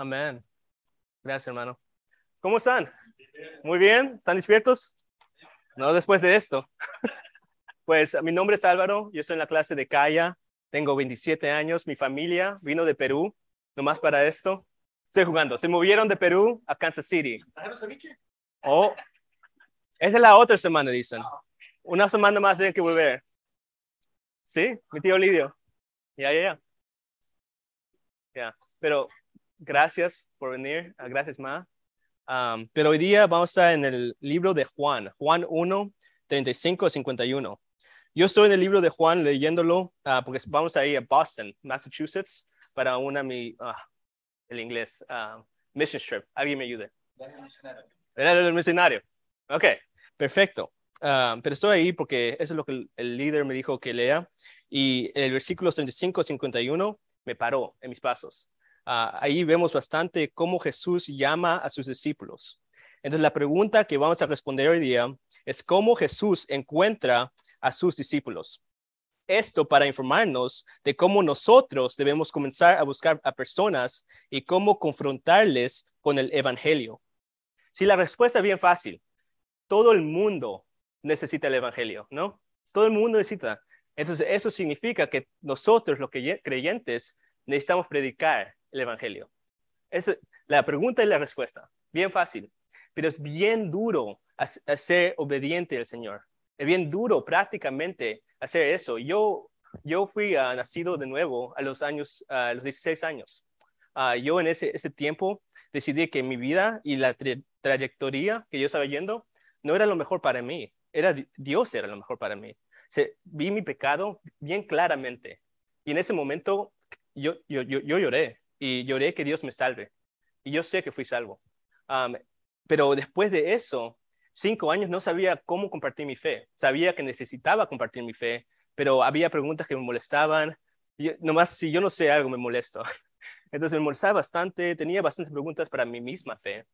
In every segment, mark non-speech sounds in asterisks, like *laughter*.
Amén. Gracias, hermano. ¿Cómo están? Muy bien. ¿Están despiertos? No después de esto. *laughs* Pues mi nombre es Álvaro, yo estoy en la clase de Calla, tengo 27 años, mi familia vino de Perú, nomás para esto. Estoy jugando, se movieron de Perú a Kansas City. Oh, esa es la otra semana, dicen. Una semana más tienen que volver. ¿Sí? Mi tío Lidio. Ya, ya, ya. Ya, pero gracias por venir, ah, gracias, Ma. Pero hoy día vamos a en el libro de Juan, Juan 1, 35 a 51. Yo estoy en el libro de Juan leyéndolo uh, porque vamos a ir a Boston, Massachusetts, para una mi, uh, el inglés, mission trip. Alguien me ayude. El misionario. Ok, perfecto. pero estoy ahí porque eso es lo que el, el, líder me dijo que lea. Y el versículo 35 a 51 me paró en mis pasos. Ahí vemos bastante cómo Jesús llama a sus discípulos. Entonces, la pregunta que vamos a responder hoy día es cómo Jesús encuentra a sus discípulos. Esto para informarnos de cómo nosotros debemos comenzar a buscar a personas y cómo confrontarles con el Evangelio. Si la respuesta es bien fácil, todo el mundo necesita el Evangelio, ¿no? Todo el mundo necesita. Entonces, eso significa que nosotros, los creyentes, necesitamos predicar el Evangelio. Es la pregunta y la respuesta. Bien fácil, pero es bien duro ser obediente al Señor es bien duro prácticamente hacer eso. Yo, yo fui uh, nacido de nuevo a los años, a los 16 años. Uh, yo en ese, ese tiempo decidí que mi vida y la trayectoria que yo estaba yendo no era lo mejor para mí, era Dios era lo mejor para mí. vi mi pecado bien claramente y en ese momento yo, yo, yo, lloré y lloré que Dios me salve. Y yo sé que fui salvo. Um, pero después de eso, cinco años no sabía cómo compartir mi fe. Sabía que necesitaba compartir mi fe, pero había preguntas que me molestaban. Nomás si yo no sé algo, me molesto. *laughs* Entonces me molestaba bastante, tenía bastantes preguntas para mi misma fe.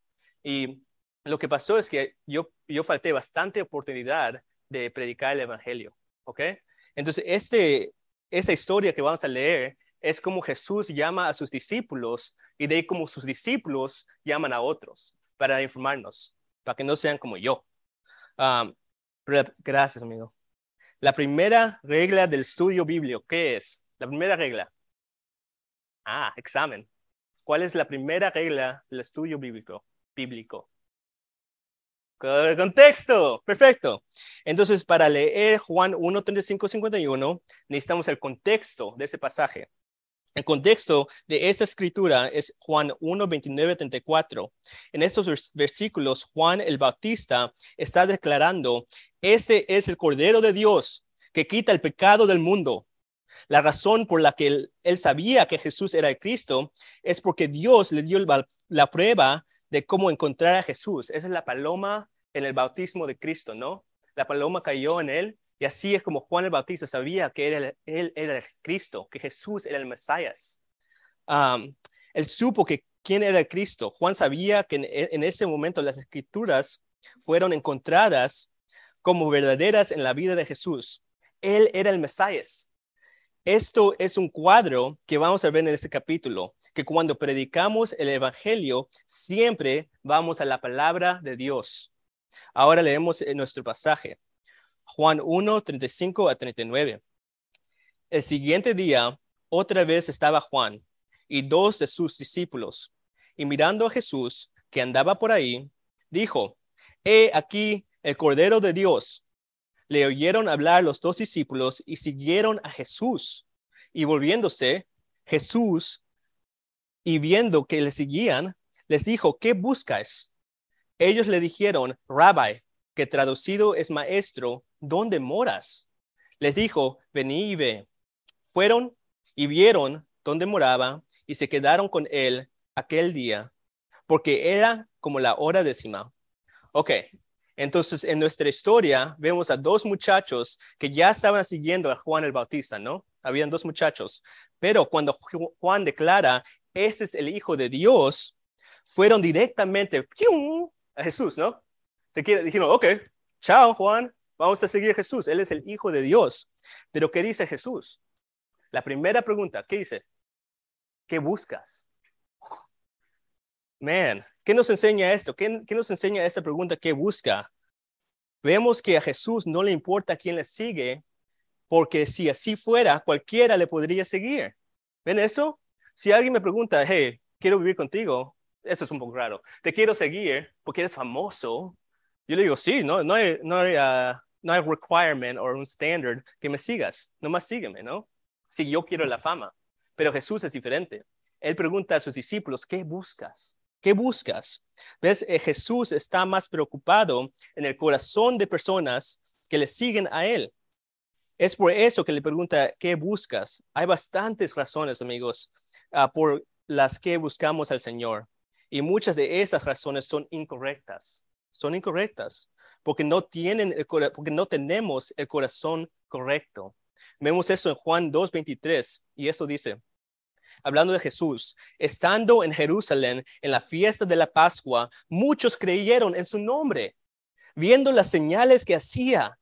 Y lo que pasó es que yo, yo falté bastante oportunidad de predicar el Evangelio. ¿Ok? Entonces, este, esa historia que vamos a leer es como Jesús llama a sus discípulos y de ahí como sus discípulos llaman a otros para informarnos para que no sean como yo. gracias, amigo. La primera regla del estudio bíblico, ¿qué es? La primera regla. Ah, examen. ¿Cuál es la primera regla del estudio bíblico? Bíblico. El contexto. Perfecto. Entonces, para leer Juan 1, 35, 51, necesitamos el contexto de ese pasaje. El contexto de esta escritura es Juan 1, 29, 34. En estos versículos, Juan el Bautista está declarando, este es el Cordero de Dios que quita el pecado del mundo. La razón por la que él, sabía que Jesús era el Cristo es porque Dios le dio la prueba de cómo encontrar a Jesús. Esa es la paloma en el bautismo de Cristo, ¿no? La paloma cayó en él y así es como Juan el Bautista sabía que él era el Cristo, que Jesús era el Mesías. él supo que quién era el Cristo. Juan sabía que en, ese momento las escrituras fueron encontradas como verdaderas en la vida de Jesús. Él era el Mesías. Esto es un cuadro que vamos a ver en este capítulo, que cuando predicamos el Evangelio, siempre vamos a la palabra de Dios. Ahora leemos en nuestro pasaje. Juan 1, 35 a 39. El siguiente día, otra vez estaba Juan y dos de sus discípulos, y mirando a Jesús, que andaba por ahí, dijo, He aquí el Cordero de Dios. Le oyeron hablar los dos discípulos y siguieron a Jesús. Y volviéndose, Jesús, y viendo que le seguían, les dijo, ¿qué buscas? Ellos le dijeron, Rabbi, que traducido es maestro, ¿dónde moras? Les dijo, vení y ve. Fueron y vieron dónde moraba y se quedaron con él aquel día, porque era como la hora décima. Ok, entonces en nuestra historia vemos a dos muchachos que ya estaban siguiendo a Juan el Bautista, ¿no? Habían dos muchachos, pero cuando Juan declara, este es el Hijo de Dios, fueron directamente a Jesús, ¿no? Se dijeron, ok, chao Juan, vamos a seguir a Jesús, Él es el Hijo de Dios. Pero ¿qué dice Jesús? La primera pregunta, ¿qué dice? ¿Qué buscas? Man, ¿qué nos enseña esto? ¿Qué, ¿Qué, nos enseña esta pregunta? ¿Qué busca? Vemos que a Jesús no le importa quién le sigue, porque si así fuera, cualquiera le podría seguir. ¿Ven eso? Si alguien me pregunta, hey, quiero vivir contigo, eso es un poco raro. Te quiero seguir porque eres famoso. Yo le digo, sí, no, no hay, no hay, uh, no hay requirement o un standard que me sigas. Nomás sígueme, ¿no? Si yo quiero la fama. Pero Jesús es diferente. Él pregunta a sus discípulos, ¿qué buscas? ¿Qué buscas? ¿Ves? Eh, Jesús está más preocupado en el corazón de personas que le siguen a Él. Es por eso que le pregunta, ¿qué buscas? Hay bastantes razones, amigos, uh, por las que buscamos al Señor. Y muchas de esas razones son incorrectas. Son incorrectas porque no, tienen porque no tenemos el corazón correcto. Vemos eso en Juan 2.23 y eso dice, hablando de Jesús, estando en Jerusalén en la fiesta de la Pascua, muchos creyeron en su nombre, viendo las señales que hacía,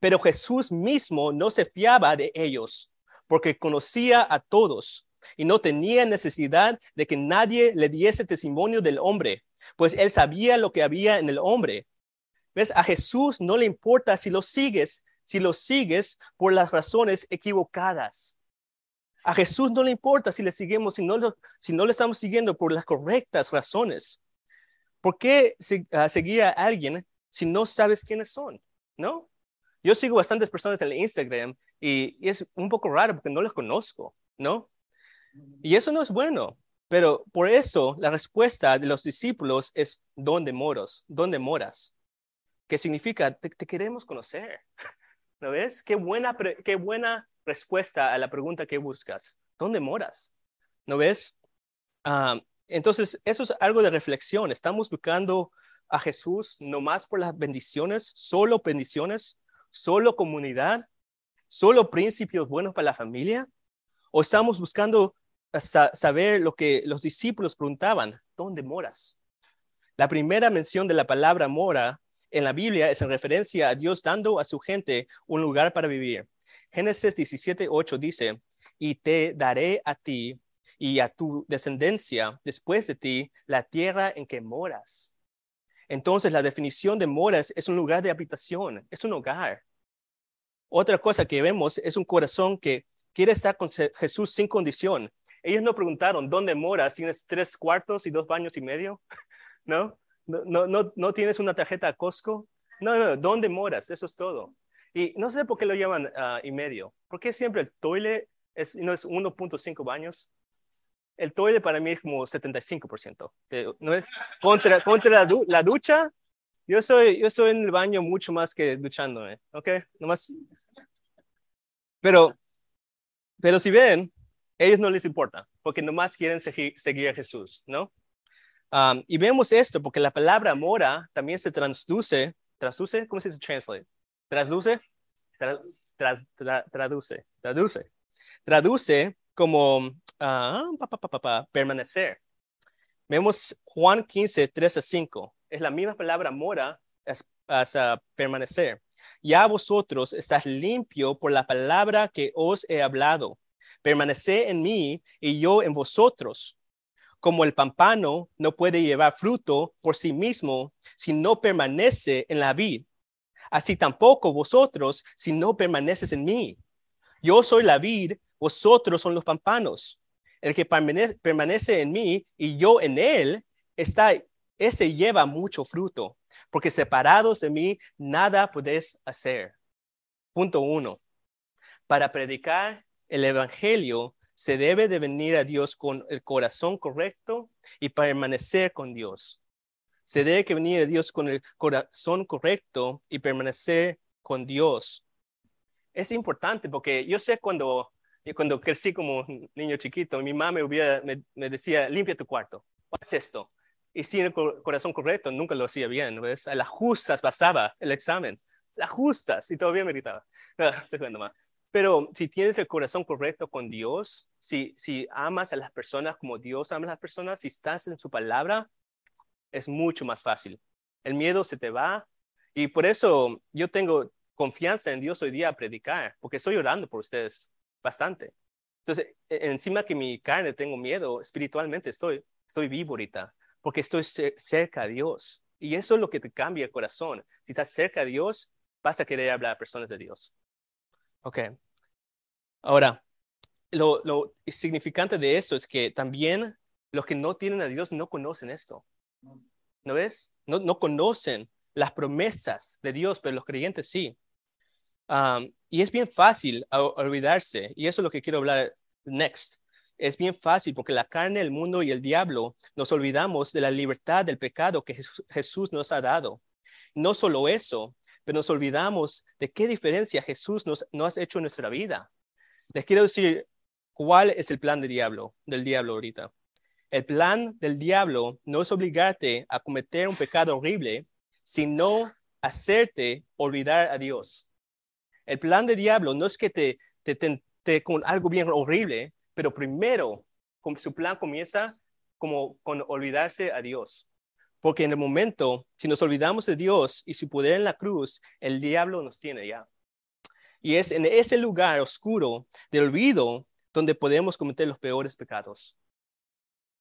pero Jesús mismo no se fiaba de ellos, porque conocía a todos y no tenía necesidad de que nadie le diese testimonio del hombre, pues él sabía lo que había en el hombre. A Jesús no le importa si lo sigues, si lo sigues por las razones equivocadas. A Jesús no le importa si le seguimos, si no lo, si no le estamos siguiendo por las correctas razones. ¿Por qué ah, seguir a alguien si no sabes quiénes son? ¿No? Yo sigo bastantes personas en Instagram y, es un poco raro porque no les conozco, ¿no? Y eso no es bueno. Pero por eso la respuesta de los discípulos es ¿dónde moros? ¿Dónde moras? Que significa te, queremos conocer. *laughs* ¿No ves? Qué buena, qué buena respuesta a la pregunta que buscas. ¿Dónde moras? ¿No ves? Ah, entonces, eso es algo de reflexión. Estamos buscando a Jesús no más por las bendiciones, solo bendiciones, solo comunidad, solo principios buenos para la familia, o estamos buscando saber lo que los discípulos preguntaban, ¿dónde moras? La primera mención de la palabra mora en la Biblia es en referencia a Dios dando a su gente un lugar para vivir. Génesis 17, 8 dice, y te daré a ti y a tu descendencia después de ti la tierra en que moras. Entonces la definición de moras es un lugar de habitación, es un hogar. Otra cosa que vemos es un corazón que quiere estar con Jesús sin condición. Ellos no preguntaron, ¿dónde moras? ¿Tienes tres cuartos y dos baños y medio? *laughs* ¿No? ¿No, no, no, tienes una tarjeta Costco? No, no, ¿dónde moras? Eso es todo. Y no sé por qué lo llaman ah, y medio. ¿Por qué siempre el toile es, no es 1.5 baños? El toile para mí es como 75%. ¿no es? Contra, contra la, la, ducha, yo soy, yo estoy en el baño mucho más que duchándome. ¿Ok? Nomás. Pero, pero si ven, ellos no les importa, porque nomás quieren seguir, a Jesús, ¿no? Um, y vemos esto porque la palabra mora también se traduce, traduce, ¿cómo se dice translate? Traduce, traduce, traduce, traduce como uh, permanecer. Vemos Juan 15, 3 a 5. Es la misma palabra mora as, permanecer. Ya vosotros estás limpio por la palabra que os he hablado permanece en mí y yo en vosotros. Como el pampano no puede llevar fruto por sí mismo si no permanece en la vid, así tampoco vosotros si no permaneces en mí. Yo soy la vid, vosotros son los pampanos. El que permanece, en mí y yo en él, está, ese lleva mucho fruto, porque separados de mí nada podéis hacer. Punto uno. Para predicar el Evangelio se debe de venir a Dios con el corazón correcto y permanecer con Dios. Se debe que venir a Dios con el corazón correcto y permanecer con Dios. Es importante porque yo sé cuando, cuando crecí como niño chiquito, mi mamá me, me, decía, limpia tu cuarto, haz esto. Y sin el corazón correcto, nunca lo hacía bien. ¿ves? A las justas pasaba el examen. Las justas. Y todavía me gritaba. *laughs* más. Pero si tienes el corazón correcto con Dios, si, si amas a las personas como Dios ama a las personas, si estás en su palabra, es mucho más fácil. El miedo se te va y por eso yo tengo confianza en Dios hoy día a predicar, porque estoy orando por ustedes bastante. Entonces, e, encima que mi carne tengo miedo, espiritualmente estoy, estoy vivo ahorita, porque estoy cerca a Dios. Y eso es lo que te cambia el corazón. Si estás cerca a Dios, vas a querer hablar a personas de Dios. Ok. Ahora, lo, lo significante de eso es que también los que no tienen a Dios no conocen esto. ¿No ves? No, no conocen las promesas de Dios, pero los creyentes sí. y es bien fácil olvidarse, y eso es lo que quiero hablar next. Es bien fácil porque la carne, el mundo y el diablo nos olvidamos de la libertad del pecado que Jesús nos ha dado. No solo eso, pero nos olvidamos de qué diferencia Jesús nos, nos ha hecho en nuestra vida. Les quiero decir cuál es el plan del diablo, del diablo ahorita. El plan del diablo no es obligarte a cometer un pecado horrible, sino hacerte olvidar a Dios. El plan del diablo no es que te, te, te, con algo bien horrible, pero primero su plan comienza como con olvidarse a Dios. Porque en el momento, si nos olvidamos de Dios y su poder en la cruz, el diablo nos tiene ya. Y es en ese lugar oscuro del olvido donde podemos cometer los peores pecados.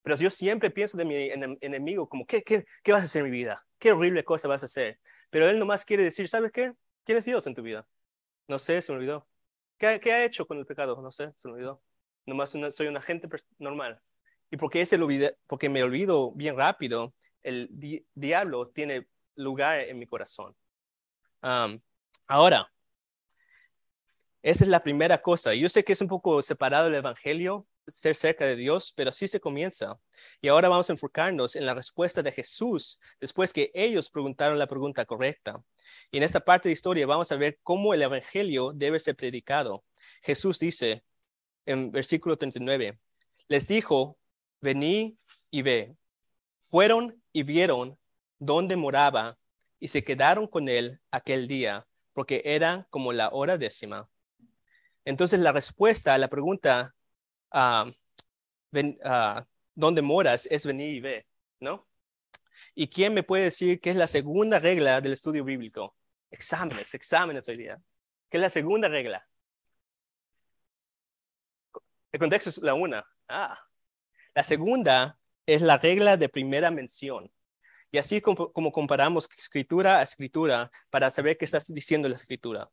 Pero yo siempre pienso de mi enemigo como, ¿qué, qué, qué vas a hacer en mi vida? ¿Qué horrible cosa vas a hacer? Pero él nomás quiere decir, ¿sabes qué? ¿Quién es Dios en tu vida? No sé, se me olvidó. ¿Qué, qué ha hecho con el pecado? No sé, se me olvidó. Nomás soy una gente normal. Y porque, ese porque me olvido bien rápido, el diablo tiene lugar en mi corazón. ahora, esa es la primera cosa. Yo sé que es un poco separado del Evangelio, ser cerca de Dios, pero así se comienza. Y ahora vamos a enfocarnos en la respuesta de Jesús después que ellos preguntaron la pregunta correcta. Y en esta parte de historia vamos a ver cómo el Evangelio debe ser predicado. Jesús dice en versículo 39, les dijo, vení y ve. Fueron y vieron dónde moraba y se quedaron con él aquel día, porque era como la hora décima. Entonces la respuesta a la pregunta uh, dónde moras es venir y ver, ¿no? ¿Y quién me puede decir qué es la segunda regla del estudio bíblico? Exámenes, exámenes hoy día. ¿Qué es la segunda regla? El contexto es la una. Ah. La segunda es la regla de primera mención. Y así como, comparamos escritura a escritura para saber qué está diciendo la escritura.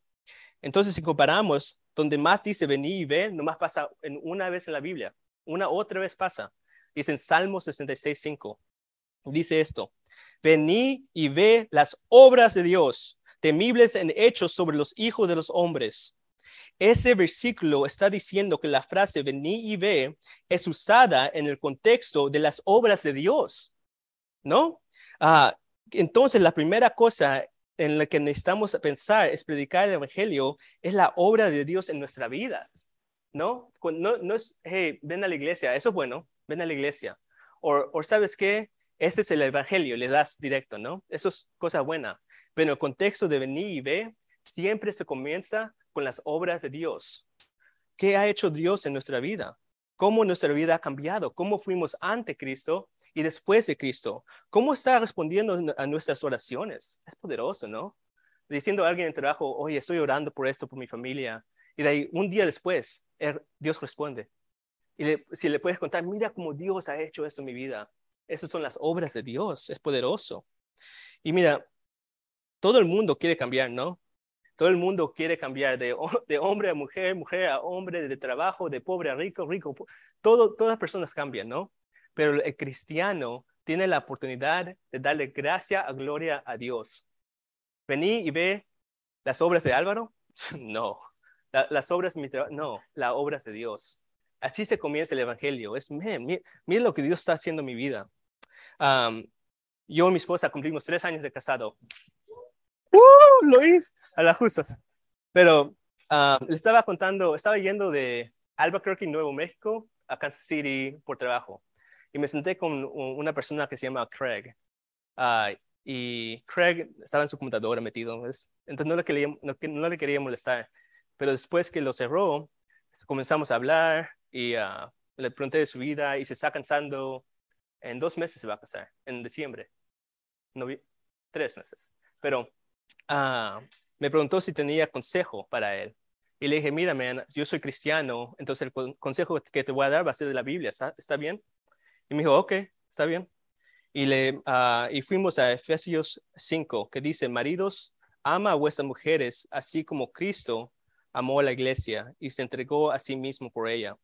Entonces, si comparamos, donde más dice venir y ve, nomás pasa en una vez en la Biblia. Una otra vez pasa. Dice en Salmo 66, 5. Dice esto. Vení y ve las obras de Dios, temibles en hechos sobre los hijos de los hombres. Ese versículo está diciendo que la frase vení y ve es usada en el contexto de las obras de Dios, ¿no? Ah, entonces, la primera cosa en la que necesitamos pensar es predicar el Evangelio, es la obra de Dios en nuestra vida, ¿no? No, no es, hey, ven a la iglesia, eso es bueno, ven a la iglesia. O, sabes qué, este es el Evangelio, le das directo, ¿no? Eso es cosa buena. Pero el contexto de venir y ver siempre se comienza con las obras de Dios. ¿Qué ha hecho Dios en nuestra vida? ¿Cómo nuestra vida ha cambiado? ¿Cómo fuimos ante Cristo y después de Cristo. ¿Cómo está respondiendo a nuestras oraciones? Es poderoso, ¿no? Diciendo a alguien en trabajo, oye, estoy orando por esto, por mi familia. Y de ahí, un día después, er, Dios responde. Y si le puedes contar, mira cómo Dios ha hecho esto en mi vida. Esas son las obras de Dios, es poderoso. Y mira, todo el mundo quiere cambiar, ¿no? Todo el mundo quiere cambiar de, de hombre a mujer, mujer a hombre, de trabajo, de pobre a rico, rico. Todo, todas las personas cambian, ¿no? pero el cristiano tiene la oportunidad de darle gracia a gloria a Dios. Vení y ve las obras de Álvaro. *laughs* No, las obras de mi no, las obras de Dios. Así se comienza el Evangelio. Es, mira, lo que Dios está haciendo en mi vida. yo y mi esposa cumplimos tres años de casado. ¡Uh! Hice a las justas. Pero le estaba contando, estaba yendo de Albuquerque, Nuevo México, a Kansas City por trabajo y me senté con una persona que se llama Craig. Ah, y Craig estaba en su computadora metido, entonces no le, quería, no, le quería molestar. Pero después que lo cerró, comenzamos a hablar y uh, le pregunté de su vida y se está cansando. En dos meses se va a casar, en diciembre. No tres meses. Pero uh, me preguntó si tenía consejo para él. Y le dije, mira, yo soy cristiano, entonces el consejo que te voy a dar va a ser de la Biblia, ¿está, ¿está bien? Y me dijo, ok, está bien. Y, le, ah, y fuimos a Efesios 5, que dice, maridos, ama a vuestras mujeres, así como Cristo amó a la iglesia y se entregó a sí mismo por ella.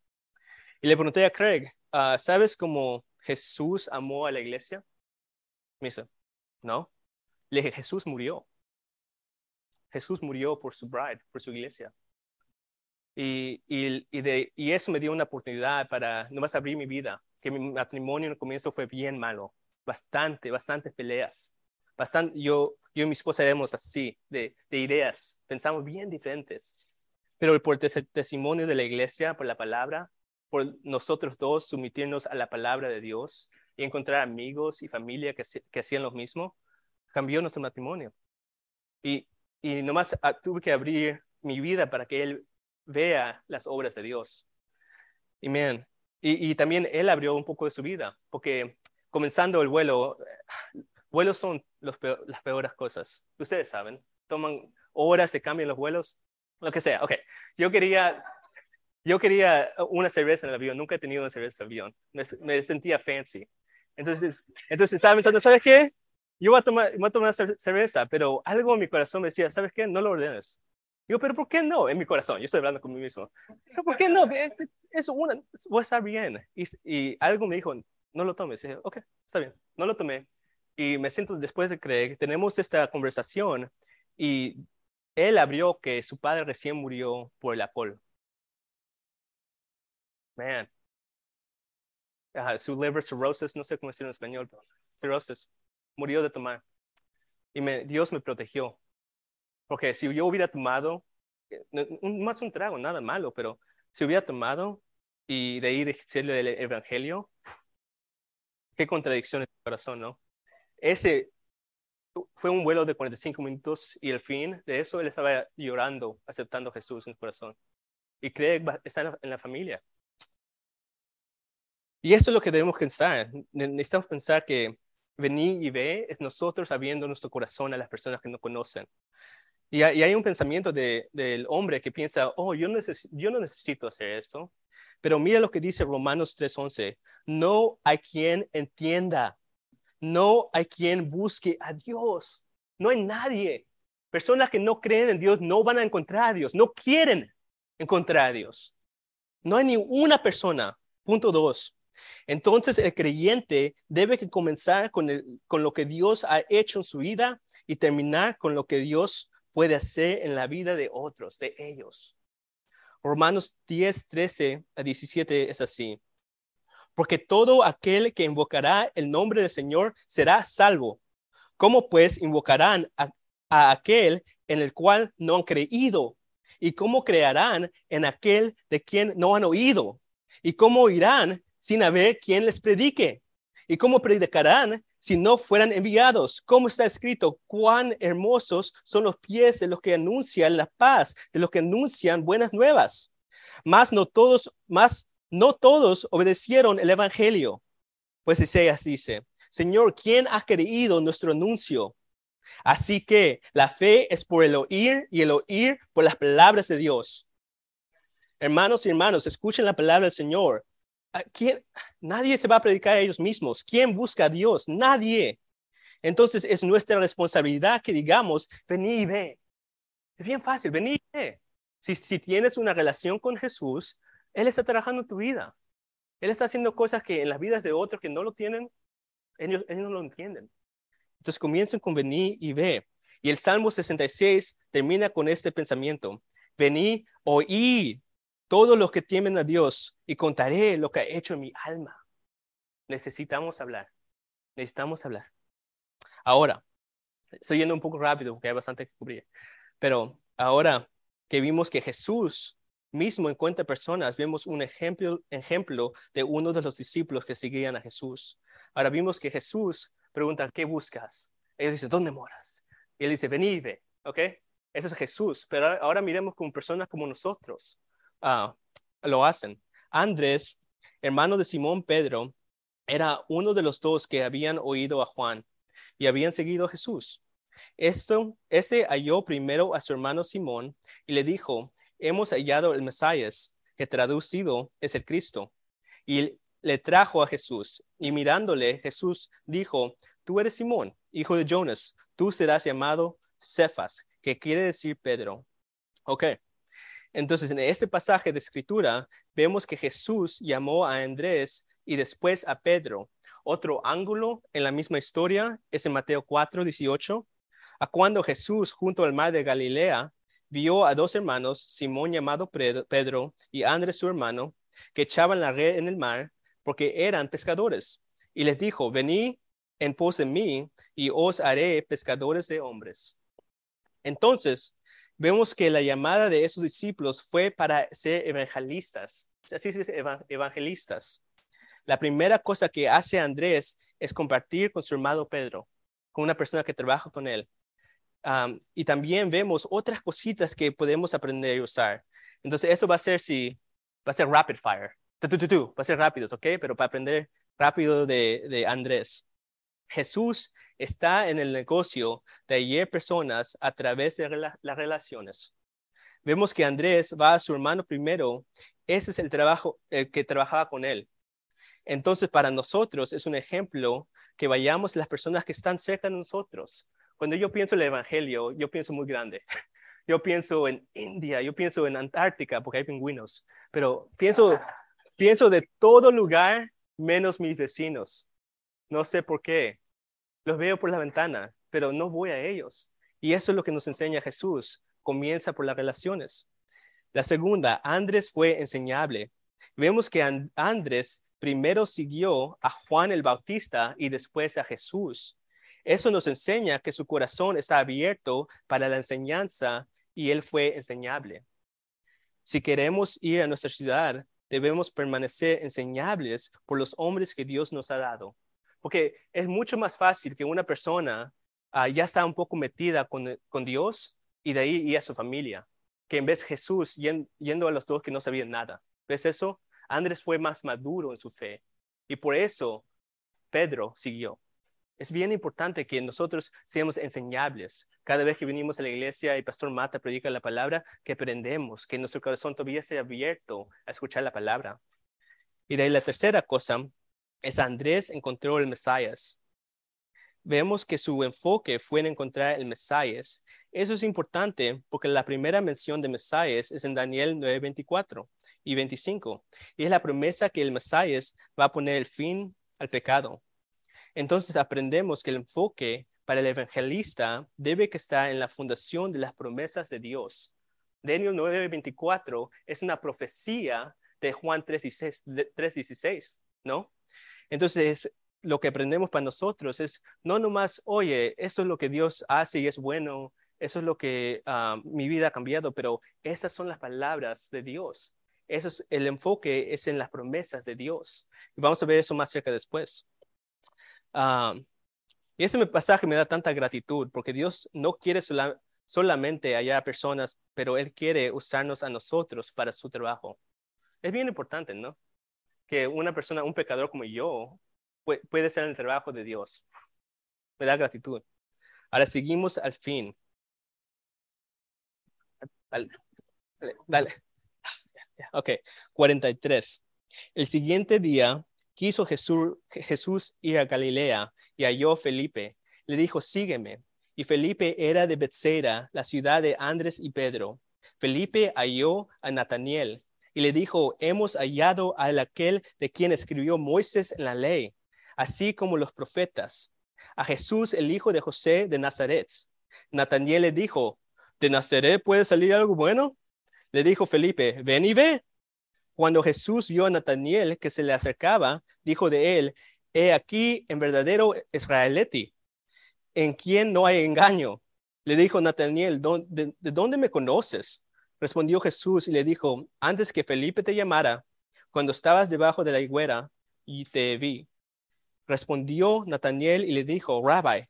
Y le pregunté a Craig, ah, ¿sabes cómo Jesús amó a la iglesia? Me dice, no. Le dije, Jesús murió. Jesús murió por su bride, por su iglesia. Y, y, de, y eso me dio una oportunidad para nomás abrir mi vida, que mi matrimonio en el comienzo fue bien malo, bastante, bastantes peleas. Bastante, yo, yo y mi esposa éramos así, de, de ideas, pensamos bien diferentes. Pero por el testimonio de la iglesia, por la palabra, por nosotros dos sumitirnos a la palabra de Dios y encontrar amigos y familia que, que hacían lo mismo, cambió nuestro matrimonio. Y, y nomás ah, tuve que abrir mi vida para que Él vea las obras de Dios. Y, man, y, y también Él abrió un poco de su vida, porque comenzando el vuelo, vuelos son los las peores cosas. Ustedes saben, toman horas, se cambian los vuelos, lo que sea. Ok, yo quería, yo quería una cerveza en el avión, nunca he tenido una cerveza en el avión, me, me sentía fancy. Entonces, entonces estaba pensando, ¿sabes qué? Yo voy a tomar, voy a tomar una cerveza, pero algo en mi corazón me decía, ¿sabes qué? No lo ordenes. Digo, pero ¿por qué no? En mi corazón, yo estoy hablando con mí mismo. ¿Por qué no? Eso una, voy a estar bien. Y, y algo me dijo, no lo tomes. Dije, ok, está bien, no lo tomé. Y me siento después de creer, tenemos esta conversación y él abrió que su padre recién murió por el alcohol. Man. su liver cirrhosis, no sé cómo decirlo en español, pero cirrhosis, murió de tomar. Y me, Dios me protegió. Porque si yo hubiera tomado, eh, más un trago, nada malo, pero si hubiera tomado y de ahí decirle el evangelio, qué contradicción en el corazón, ¿no? Ese fue un vuelo de 45 minutos y el fin de eso él estaba llorando, aceptando a Jesús en su corazón. Y cree que está en la familia. Y eso es lo que debemos pensar. Necesitamos pensar que venir y ver es nosotros abriendo nuestro corazón a las personas que no conocen. Y hay, un pensamiento del hombre que piensa, oh, yo, yo no necesito hacer esto. Pero mira lo que dice Romanos 3:11. No hay quien entienda no hay quien busque a Dios. No hay nadie. Personas que no creen en Dios no van a encontrar a Dios, no quieren encontrar a Dios. No hay ni una persona. Punto dos. Entonces el creyente debe que comenzar con, con lo que Dios ha hecho en su vida y terminar con lo que Dios puede hacer en la vida de otros, de ellos. Romanos 10, 13 a 17 es así porque todo aquel que invocará el nombre del Señor será salvo. ¿Cómo pues invocarán a, aquel en el cual no han creído? ¿Y cómo crearán en aquel de quien no han oído? ¿Y cómo oirán sin haber quien les predique? ¿Y cómo predicarán si no fueran enviados? Como está escrito, cuán hermosos son los pies de los que anuncian la paz, de los que anuncian buenas nuevas. Mas no todos, más no todos obedecieron el Evangelio. Pues Isaías dice, Señor, ¿quién ha creído nuestro anuncio? Así que la fe es por el oír y el oír por las palabras de Dios. Hermanos y hermanos, escuchen la palabra del Señor. ¿Quién? Nadie se va a predicar a ellos mismos. ¿Quién busca a Dios? Nadie. Entonces es nuestra responsabilidad que digamos, vení y ve. Es bien fácil, vení y ve. Si, si tienes una relación con Jesús, él está trabajando en tu vida. Él está haciendo cosas que en las vidas de otros que no lo tienen, ellos, no lo entienden. Entonces comiencen con venir y ve. Y el Salmo 66 termina con este pensamiento. Vení, oí todos los que temen a Dios y contaré lo que ha hecho mi alma. Necesitamos hablar. Necesitamos hablar. Ahora, estoy yendo un poco rápido porque hay bastante que cubrir. Pero ahora que vimos que Jesús mismo en cuenta personas vemos un ejemplo, ejemplo de uno de los discípulos que seguían a Jesús. Ahora vimos que Jesús pregunta, ¿qué buscas? Ellos dicen, ¿dónde moras? Él dice, vení, ve, ¿ok? Ese es Jesús, pero ahora miremos como personas como nosotros ah, lo hacen. Andrés, hermano de Simón Pedro, era uno de los dos que habían oído a Juan y habían seguido a Jesús. Esto, ese halló primero a su hermano Simón y le dijo, hemos hallado el Mesías, que traducido es el Cristo. Y, le trajo a Jesús y mirándole, Jesús dijo, tú eres Simón, hijo de Jonas, tú serás llamado Cefas, que quiere decir Pedro. Ok, entonces en este pasaje de escritura vemos que Jesús llamó a Andrés y después a Pedro. Otro ángulo en la misma historia es en Mateo 4, 18, a cuando Jesús junto al mar de Galilea vio a dos hermanos, Simón llamado Pedro y Andrés su hermano, que echaban la red en el mar porque eran pescadores. Y les dijo, venid en pos de mí y os haré pescadores de hombres. Entonces, vemos que la llamada de esos discípulos fue para ser evangelistas. Así se evangelistas. La primera cosa que hace Andrés es compartir con su hermano Pedro, con una persona que trabaja con él. y también vemos otras cositas que podemos aprender a usar. Entonces, esto va a ser si va a ser rapid fire. va a ser rápidos, ¿ok? Pero para aprender rápido de, de Andrés. Jesús está en el negocio de hallar personas a través de las relaciones. Vemos que Andrés va a su hermano primero. Ese es el trabajo que trabajaba con él. Entonces, para nosotros es un ejemplo que vayamos las personas que están cerca de nosotros. Cuando yo pienso en el Evangelio, yo pienso muy grande. *laughs* Yo pienso en India, yo pienso en Antártica, porque hay pingüinos, pero pienso, *laughs* pienso de todo lugar menos mis vecinos. No sé por qué. Los veo por la ventana, pero no voy a ellos. Y eso es lo que nos enseña Jesús. Comienza por las relaciones. La segunda, Andrés fue enseñable. Vemos que Andrés primero siguió a Juan el Bautista y después a Jesús. Eso nos enseña que su corazón está abierto para la enseñanza y él fue enseñable. Si queremos ir a nuestra ciudad, debemos permanecer enseñables por los hombres que Dios nos ha dado. Porque es mucho más fácil que una persona ah, ya está un poco metida con, con, Dios y de ahí ir a su familia, que en vez de Jesús yendo a los dos que no sabían nada. ¿Ves eso? Andrés fue más maduro en su fe y por eso Pedro siguió. Es bien importante que nosotros seamos enseñables. Cada vez que venimos a la iglesia y Pastor Mata predica la palabra, que aprendemos, que nuestro corazón todavía esté abierto a escuchar la palabra. Y de ahí la tercera cosa es Andrés encontró el Mesías vemos que su enfoque fue en encontrar el Mesías. Eso es importante porque la primera mención de Mesías es en Daniel 9, 24 y 25. Y es la promesa que el Mesías va a poner el fin al pecado. Entonces aprendemos que el enfoque para el evangelista debe que estar en la fundación de las promesas de Dios. Daniel 9, 24 es una profecía de Juan 3, 16, ¿no? Entonces, lo que aprendemos para nosotros es no nomás, oye, eso es lo que Dios hace y es bueno, eso es lo que ah, mi vida ha cambiado, pero esas son las palabras de Dios. Eso es, el enfoque es en las promesas de Dios. Y vamos a ver eso más cerca después. Ah, y este pasaje me da tanta gratitud porque Dios no quiere solamente hallar personas, pero Él quiere usarnos a nosotros para su trabajo. Es bien importante, ¿no? Que una persona, un pecador como yo, puede ser el trabajo de Dios. Me da gratitud. Ahora seguimos al fin. Dale. Dale. Ok, 43. El siguiente día quiso Jesús, Jesús ir a Galilea y halló Felipe. Le dijo, sígueme. Y Felipe era de Bethsaida, la ciudad de Andrés y Pedro. Felipe halló a Nataniel y le dijo, hemos hallado a aquel de quien escribió Moisés en la ley así como los profetas, a Jesús, el hijo de José de Nazaret. Nataniel le dijo, ¿de Nazaret puede salir algo bueno? Le dijo Felipe, ven y ve. Cuando Jesús vio a Nataniel que se le acercaba, dijo de él, he aquí en verdadero israeleti, en quien no hay engaño. Le dijo Nataniel, ¿de, ¿de dónde me conoces? Respondió Jesús y le dijo, antes que Felipe te llamara, cuando estabas debajo de la higuera, y te vi. Respondió Nataniel y le dijo, Rabbi,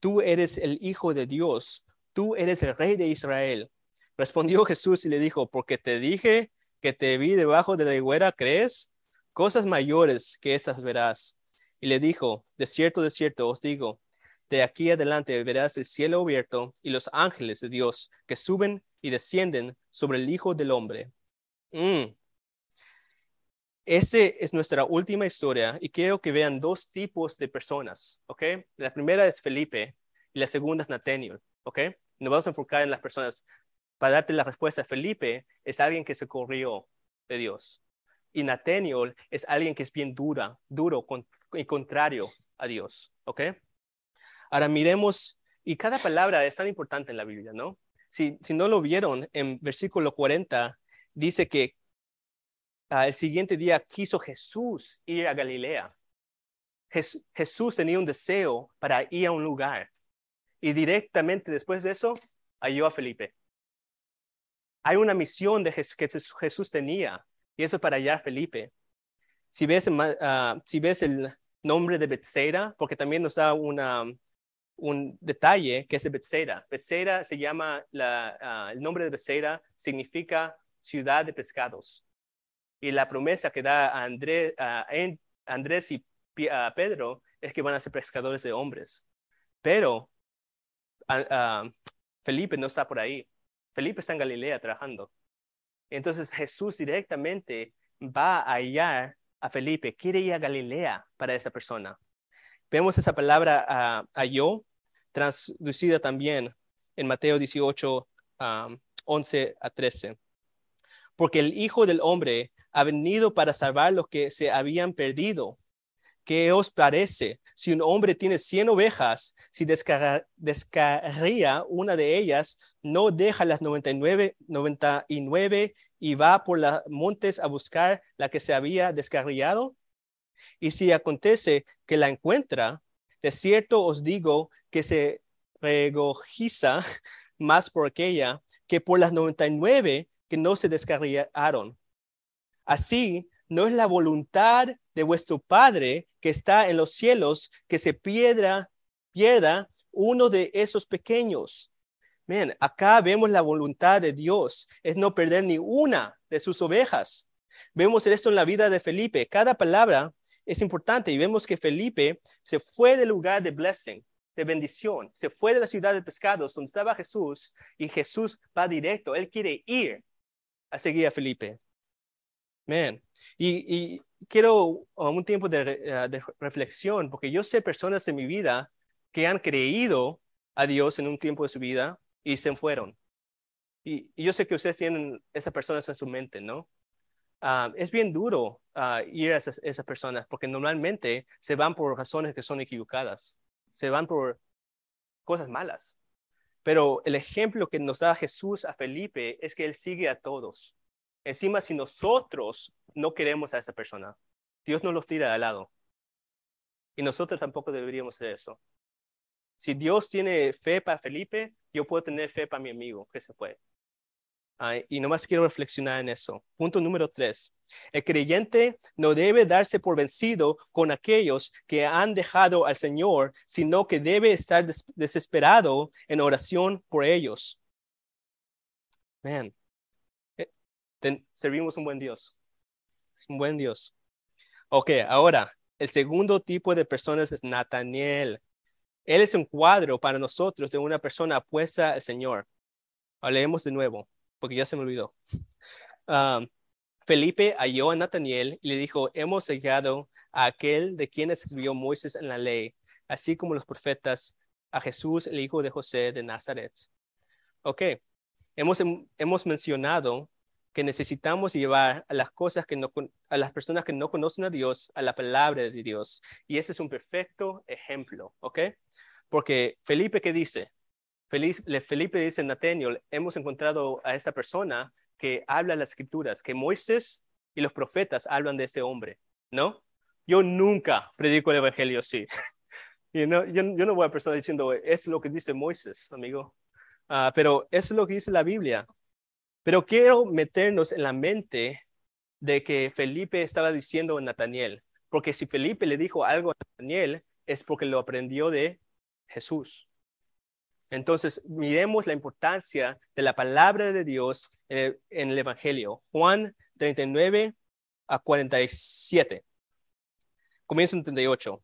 tú eres el Hijo de Dios, tú eres el Rey de Israel. Respondió Jesús y le dijo, porque te dije que te vi debajo de la higuera, ¿crees? Cosas mayores que estas verás. Y le dijo, de cierto, de cierto, os digo, de aquí adelante verás el cielo abierto y los ángeles de Dios que suben y descienden sobre el Hijo del Hombre. Mm. es nuestra última historia y quiero que vean dos tipos de personas, ¿ok? La primera es Felipe y la segunda es Nathaniel, ¿ok? Nos vamos a enfocar en las personas. Para darte la respuesta, Felipe es alguien que se corrió de Dios y Nathaniel es alguien que es bien dura, duro y contrario a Dios, ¿ok? Ahora miremos, y cada palabra es tan importante en la Biblia, ¿no? Si, no lo vieron, en versículo 40 dice que uh, el siguiente día quiso Jesús ir a Galilea. Jesús tenía un deseo para ir a un lugar. Y directamente después de eso, halló a Felipe. Hay una misión de que Jesús tenía, y eso es para hallar a Felipe. Si ves, uh, si ves el nombre de Bethsaida, porque también nos da una, un detalle que es Bethsaida. Bethsaida se llama, la, uh, el nombre de Bethsaida significa ciudad de pescados y la promesa que da a Andrés, Andrés y a Pedro es que van a ser pescadores de hombres. Pero Felipe no está por ahí. Felipe está en Galilea trabajando. Entonces Jesús directamente va a hallar a Felipe, quiere ir a Galilea para esa persona. Vemos esa palabra a yo traducida también en Mateo 18, 11 a 13. Porque el Hijo del Hombre ha venido para salvar los que se habían perdido. ¿Qué os parece? Si un hombre tiene cien ovejas, si descarría una de ellas, no deja las 99, 99 y va por los montes a buscar la que se había descarriado? Y si acontece que la encuentra, de cierto os digo que se regociza *laughs* más por aquella que por las 99 que no se descarriaron. Así, no es la voluntad de vuestro Padre que está en los cielos que se pierda, pierda uno de esos pequeños. Bien, acá vemos la voluntad de Dios, es no perder ni una de sus ovejas. Vemos esto en la vida de Felipe. Cada palabra es importante y vemos que Felipe se fue del lugar de blessing, de bendición, se fue de la ciudad de pescados donde estaba Jesús y Jesús va directo. Él quiere ir a seguir a Felipe. Man. Y, quiero um, un tiempo eh, de, reflexión, porque yo sé personas en mi vida que han creído a Dios en un tiempo de su vida y se fueron. Y, yo sé que ustedes tienen esas personas en su mente, ¿no? Ah, es bien duro ah, ir a esas, esas, personas porque normalmente se van por razones que son equivocadas, se van por cosas malas. Pero el ejemplo que nos da Jesús a Felipe es que él sigue a todos. Encima, si nosotros no queremos a esa persona, Dios no los tira al lado. Y nosotros tampoco deberíamos hacer eso. Si Dios tiene fe para Felipe, yo puedo tener fe para mi amigo que se fue. Y nomás quiero reflexionar en eso. Punto número tres. El creyente no debe darse por vencido con aquellos que han dejado al Señor, sino que debe estar desesperado en oración por ellos. Man, servimos un buen Dios. Es un buen Dios. Ok, ahora, el segundo tipo de personas es Nathaniel. Él es un cuadro para nosotros de una persona apuesta al Señor. Leemos de nuevo, porque ya se me olvidó. Felipe halló a Nathaniel y le dijo, hemos llegado a aquel de quien escribió Moisés en la ley, así como los profetas, a Jesús, el hijo de José de Nazaret. Ok, hemos, hemos mencionado que necesitamos llevar a las cosas que no, a las personas que no conocen a Dios, a la palabra de Dios. Y ese es un perfecto ejemplo, ¿ok? Porque Felipe, ¿qué dice? Felipe dice, Nathaniel, hemos encontrado a esta persona que habla las escrituras, que Moisés y los profetas hablan de este hombre, ¿no? Yo nunca predico el evangelio así. *laughs* y no, yo, no voy a persona diciendo, es lo que dice Moisés, amigo. Uh, pero es lo que dice la Biblia. Pero quiero meternos en la mente de que Felipe estaba diciendo a Nataniel, porque si Felipe le dijo algo a Nataniel es porque lo aprendió de Jesús. Entonces, miremos la importancia de la palabra de Dios en el, Evangelio. Juan 39 a 47. Comienza en 38.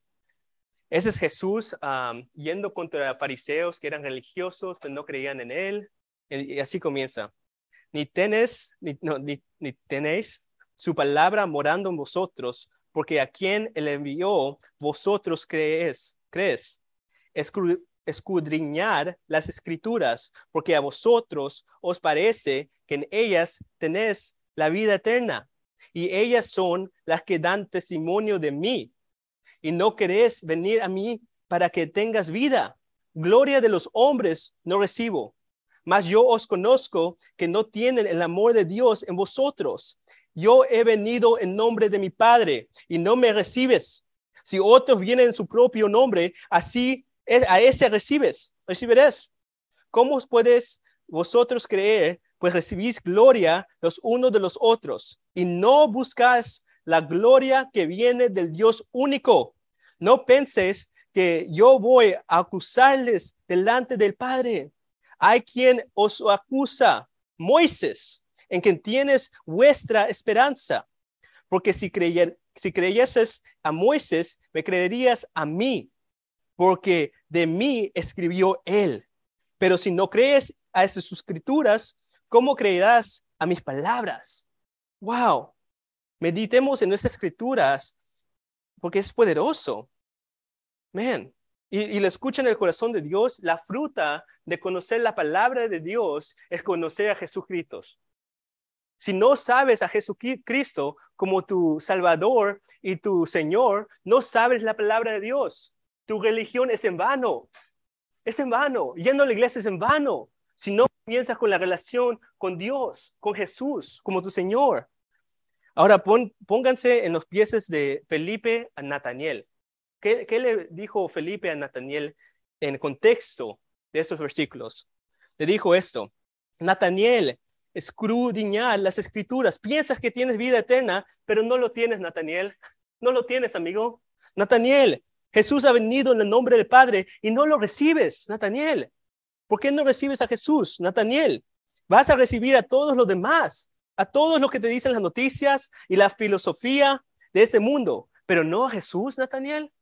Ese es Jesús yendo contra fariseos que eran religiosos, pero no creían en él. Y así comienza ni tenéis, ni, no, ni, tenéis su palabra morando en vosotros, porque a quien él envió, vosotros creéis, crees. Escudriñar las escrituras, porque a vosotros os parece que en ellas tenéis la vida eterna, y ellas son las que dan testimonio de mí. Y no queréis venir a mí para que tengas vida. Gloria de los hombres no recibo, mas yo os conozco que no tienen el amor de Dios en vosotros. Yo he venido en nombre de mi Padre y no me recibes. Si otros vienen en su propio nombre, así a ese recibes, recibirás. ¿Cómo puedes vosotros creer? Pues recibís gloria los unos de los otros y no buscáis la gloria que viene del Dios único. No penséis que yo voy a acusarles delante del Padre hay quien os acusa, Moisés, en quien tienes vuestra esperanza. Porque si, si creyeses a Moisés, me creerías a mí, porque de mí escribió él. Pero si no crees a esas escrituras, ¿cómo creerás a mis palabras? Wow. Meditemos en nuestras escrituras porque es poderoso. Man, y, y lo escucha el corazón de Dios, la fruta de conocer la palabra de Dios es conocer a Jesucristo. Si no sabes a Jesucristo como tu Salvador y tu Señor, no sabes la palabra de Dios. Tu religión es en vano. Es en vano. Yendo a la iglesia es en vano. Si no comienzas con la relación con Dios, con Jesús, como tu Señor. Ahora pónganse en los pies de Felipe a Nataniel. ¿Qué, le dijo Felipe a Nataniel en contexto de esos versículos? Le dijo esto, Nataniel, escrudiñar las escrituras. Piensas que tienes vida eterna, pero no lo tienes, Nataniel. No lo tienes, amigo. Nataniel, Jesús ha venido en el nombre del Padre y no lo recibes, Nataniel. ¿Por qué no recibes a Jesús, Nataniel? Vas a recibir a todos los demás, a todos los que te dicen las noticias y la filosofía de este mundo, pero no a Jesús, Nataniel.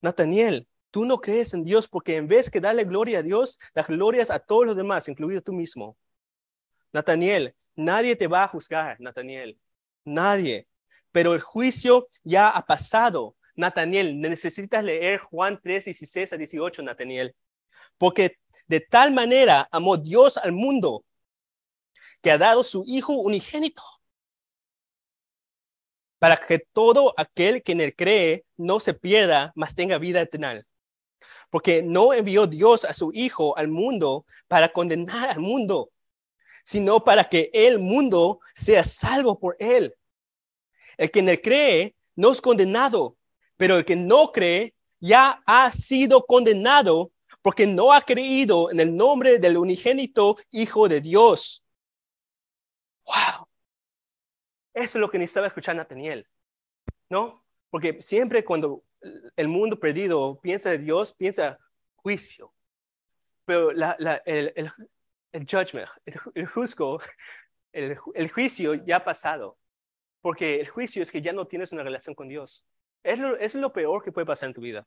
Nataniel, tú no crees en Dios porque en vez de darle gloria a Dios, das glorias a todos los demás, incluido tú mismo. Nataniel, nadie te va a juzgar, Nataniel. Nadie. Pero el juicio ya ha pasado. Nataniel, necesitas leer Juan 3, 16 a 18, Nataniel. Porque de tal manera amó Dios al mundo que ha dado su Hijo unigénito para que todo aquel que en él cree no se pierda, mas tenga vida eterna. Porque no envió Dios a su Hijo al mundo para condenar al mundo, sino para que el mundo sea salvo por él. El que en él cree no es condenado, pero el que no cree ya ha sido condenado porque no ha creído en el nombre del unigénito Hijo de Dios. Wow. Eso es lo que necesitaba escuchar Nathaniel, ¿no? Porque siempre cuando el mundo perdido piensa de Dios, piensa juicio. Pero el, el, el, judgment, el, juzgo, el, el, juicio ya ha pasado. Porque el juicio es que ya no tienes una relación con Dios. Es lo, es lo peor que puede pasar en tu vida.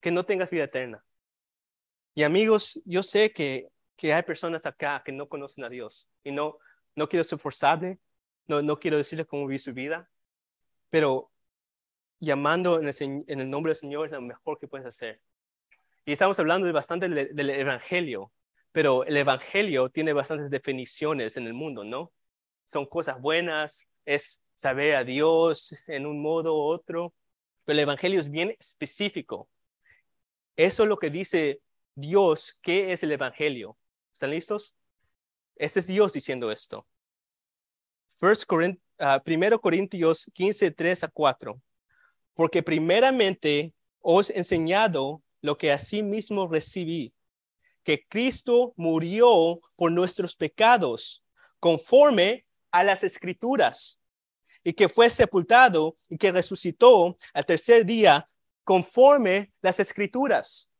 Que no tengas vida eterna. Y amigos, yo sé que, que hay personas acá que no conocen a Dios. Y no, no quiero ser forzable, no, no quiero decirles cómo vi su vida, pero llamando en el, en el, nombre del Señor es lo mejor que puedes hacer. Y estamos hablando bastante del, Evangelio, pero el Evangelio tiene bastantes definiciones en el mundo, ¿no? Son cosas buenas, es saber a Dios en un modo u otro, pero el Evangelio es bien específico. Eso es lo que dice Dios, ¿qué es el Evangelio? ¿Están listos? Este es Dios diciendo esto. 1 ah, Corintios 15, 3 a 4. Porque primeramente os he enseñado lo que mismo recibí, que Cristo murió por nuestros pecados, conforme a las escrituras, y que fue sepultado y que resucitó al tercer día, conforme las escrituras.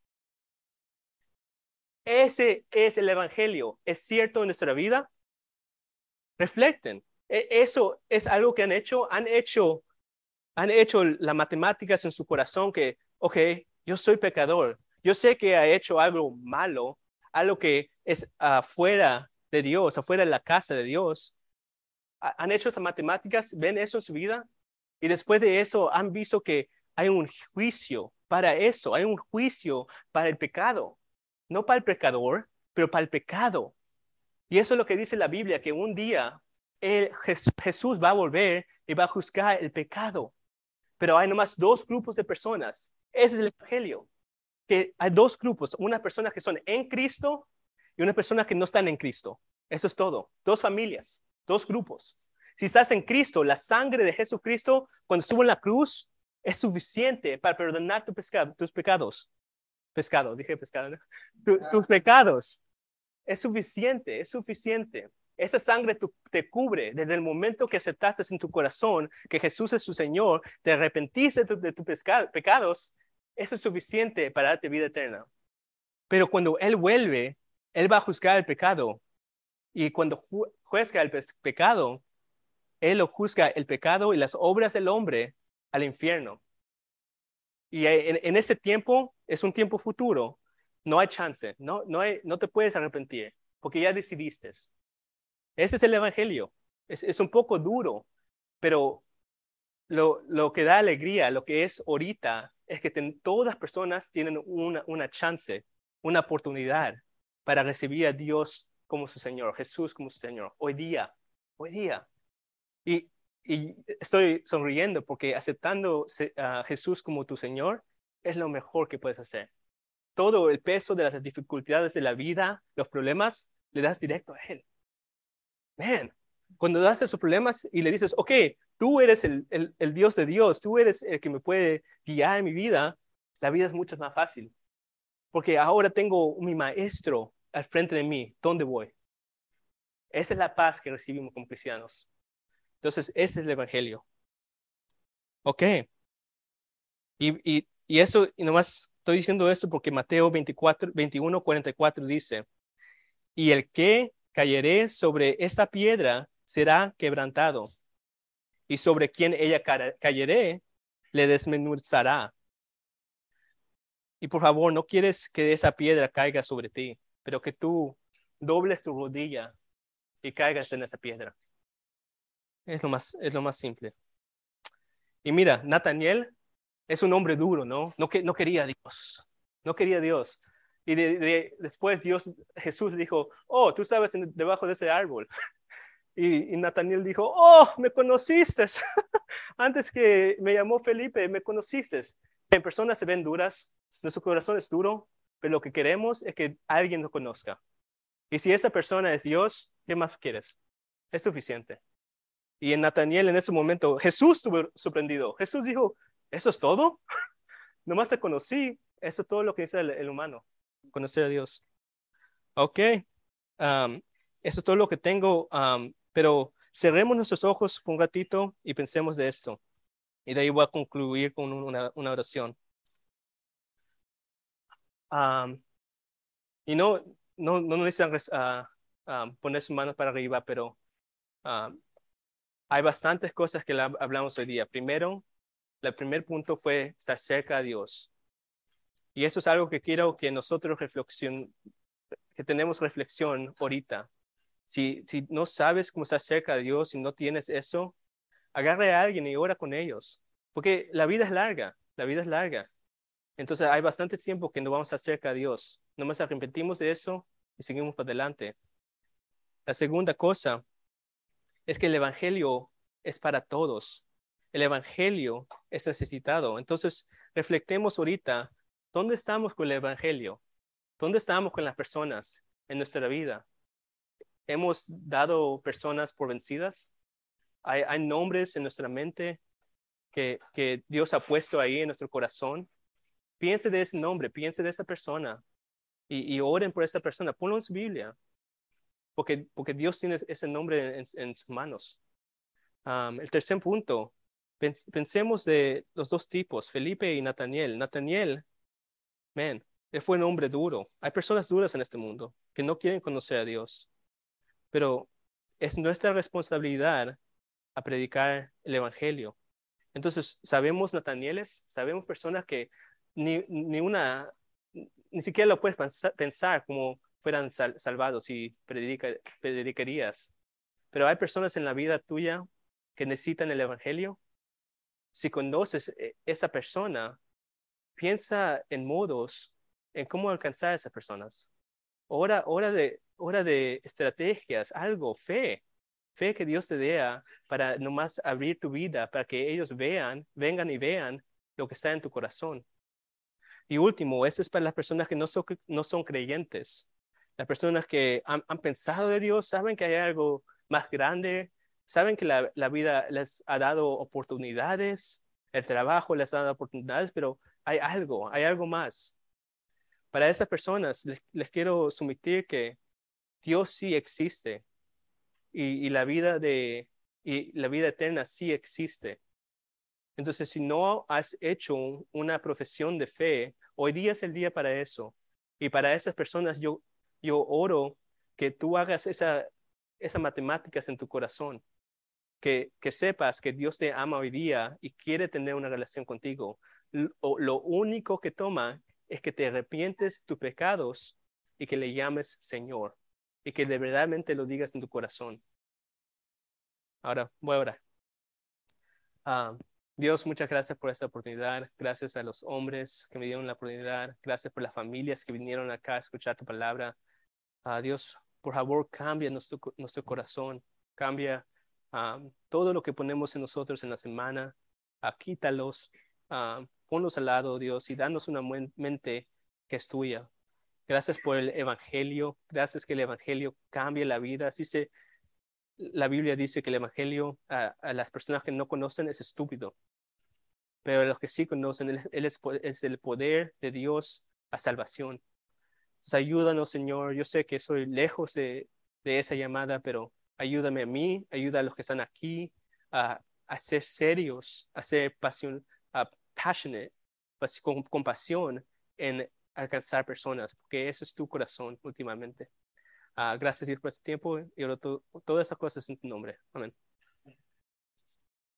Ese es el Evangelio. ¿Es cierto en nuestra vida? Reflecten. E, eso es algo que han hecho, han hecho, han hecho las matemáticas en su corazón que, ok, yo soy pecador, yo sé que ha hecho algo malo, algo que es afuera de Dios, afuera de la casa de Dios, han hecho estas matemáticas, ven eso en su vida y después de eso han visto que hay un juicio para eso, hay un juicio para el pecado, no para el pecador, pero para el pecado. Y eso es lo que dice la Biblia, que un día Jesús va a volver y va a juzgar el pecado. Pero hay nomás dos grupos de personas. Ese es el Evangelio. Que hay dos grupos, unas personas que son en Cristo y unas personas que no están en Cristo. Eso es todo. Dos familias, dos grupos. Si estás en Cristo, la sangre de Jesucristo, cuando estuvo en la cruz, es suficiente para perdonar tu pescado, tus pecados. Pescado, dije pescado, tus pecados. Es suficiente, es suficiente. Esa sangre te cubre desde el momento que aceptaste en tu corazón que Jesús es su Señor, te arrepentiste de, tus pecados, eso es suficiente para darte vida eterna. Pero cuando Él vuelve, Él va a juzgar el pecado. Y cuando juzga el pecado, Él lo juzga el pecado y las obras del hombre al infierno. Y en, ese tiempo, es un tiempo futuro, no hay chance, no, no, no te puedes arrepentir, porque ya decidiste. Ese es el Evangelio. Es, un poco duro, pero lo, lo, que da alegría, lo que es ahorita, es que todas las personas tienen una, una chance, una oportunidad para recibir a Dios como su Señor, Jesús como su Señor, hoy día, hoy día. Y, y estoy sonriendo porque aceptando a Jesús como tu Señor es lo mejor que puedes hacer. Todo el peso de las dificultades de la vida, los problemas, le das directo a Él. Man, cuando das esos problemas y le dices, ok, tú eres el, el, Dios de Dios, tú eres el que me puede guiar en mi vida, la vida es mucho más fácil. Porque ahora tengo mi maestro al frente de mí. ¿Dónde voy? Esa es la paz que recibimos como cristianos. Entonces, ese es el Evangelio. Ok. Y, y, y eso, y nomás estoy diciendo esto porque Mateo 24, 21, 44 dice, y el que cayere sobre esta piedra será quebrantado, y sobre quien ella cayere le desmenuzará. Y por favor, no quieres que esa piedra caiga sobre ti, pero que tú dobles tu rodilla y caigas en esa piedra. Es lo más, es lo más simple. Y mira, Nathaniel es un hombre duro, ¿no? No, que, no quería Dios. No quería Dios. Y de, después Dios, Jesús dijo, oh, tú estabas debajo de ese árbol. *laughs* Y, y Nathaniel dijo, oh, me conociste. *laughs* Antes que me llamó Felipe, me conociste. En personas se ven duras, nuestro corazón es duro, pero lo que queremos es que alguien nos conozca. Y si esa persona es Dios, ¿qué más quieres? Es suficiente. Y en Nathaniel, en ese momento, Jesús estuvo sorprendido. Jesús dijo, ¿eso es todo? *laughs* Nomás te conocí. Eso es todo lo que dice el humano conocer a Dios. Ok, um, eso es todo lo que tengo, um, pero cerremos nuestros ojos un ratito y pensemos de esto. Y de ahí voy a concluir con una oración. Um, y no, no, no necesitan uh, poner sus manos para arriba, pero hay bastantes cosas que hablamos hoy día. Primero, el primer punto fue estar cerca de Dios. Y eso es algo que quiero que nosotros reflexión, que tenemos reflexión ahorita. Si, si no sabes cómo estar cerca de Dios, si no tienes eso, agarre a alguien y ora con ellos. Porque la vida es larga, la vida es larga. Entonces hay bastante tiempo que no vamos a estar cerca de Dios. No nos arrepentimos de eso y seguimos para adelante. La segunda cosa es que el Evangelio es para todos. El Evangelio es necesitado. Entonces, reflectemos ahorita ¿Dónde estamos con el Evangelio? ¿Dónde estamos con las personas en nuestra vida? ¿Hemos dado personas por vencidas? ¿Hay, nombres en nuestra mente que, que, Dios ha puesto ahí en nuestro corazón? Piense de ese nombre, piense de esa persona y, oren por esa persona. Ponlo en su Biblia, porque, porque Dios tiene ese nombre en, sus manos. el tercer punto, pensemos de los dos tipos, Felipe y Nathaniel. Nathaniel man, él fue un hombre duro. Hay personas duras en este mundo que no quieren conocer a Dios. Pero es nuestra responsabilidad a predicar el Evangelio. Entonces, sabemos Natanieles, sabemos personas que ni, ni una, ni siquiera lo puedes pensar, como fueran salvados y predicarías. pero hay personas en la vida tuya que necesitan el Evangelio. Si conoces e, esa persona, piensa en modos en cómo alcanzar a esas personas. Hora, hora, de, hora de estrategias, algo, fe, fe que Dios te dé para nomás abrir tu vida, para que ellos vean, vengan y vean lo que está en tu corazón. Y último, eso es para las personas que no son, no son creyentes. Las personas que han, pensado de Dios, saben que hay algo más grande, saben que la, la, vida les ha dado oportunidades, el trabajo les ha dado oportunidades, pero hay algo, hay algo más. Para esas personas les, les quiero sumitir que Dios sí existe y, y, la vida de y la vida eterna sí existe. Entonces, si no has hecho una profesión de fe, hoy día es el día para eso. Y para esas personas yo, yo oro que tú hagas esa, esas matemáticas en tu corazón, que, que sepas que Dios te ama hoy día y quiere tener una relación contigo. Lo, lo único que toma es que te arrepientes de tus pecados y que le llames Señor y que de verdadmente lo digas en tu corazón. Ahora, voy a. Ah, Dios, muchas gracias por esta oportunidad. Gracias a los hombres que me dieron la oportunidad. Gracias por las familias que vinieron acá a escuchar tu palabra. Uh, Dios, por favor, cambia nuestro, corazón. Cambia um, todo lo que ponemos en nosotros en la semana. Uh, quítalos. Uh, ponlos al lado, Dios, y danos una mente que es tuya. Gracias por el Evangelio. Gracias que el Evangelio cambie la vida. Así se la Biblia dice que el Evangelio a, las personas que no conocen es estúpido, pero a los que sí conocen, Él, es, el poder de Dios a salvación. ayúdanos, Señor. Yo sé que soy lejos de, esa llamada, pero ayúdame a mí, ayuda a los que están aquí a, ser serios, a ser pasión, a passionate, con, con pasión en alcanzar personas, porque eso es tu corazón últimamente. Ah, gracias Dios por este tiempo y oro todas estas cosas en tu nombre. Amén.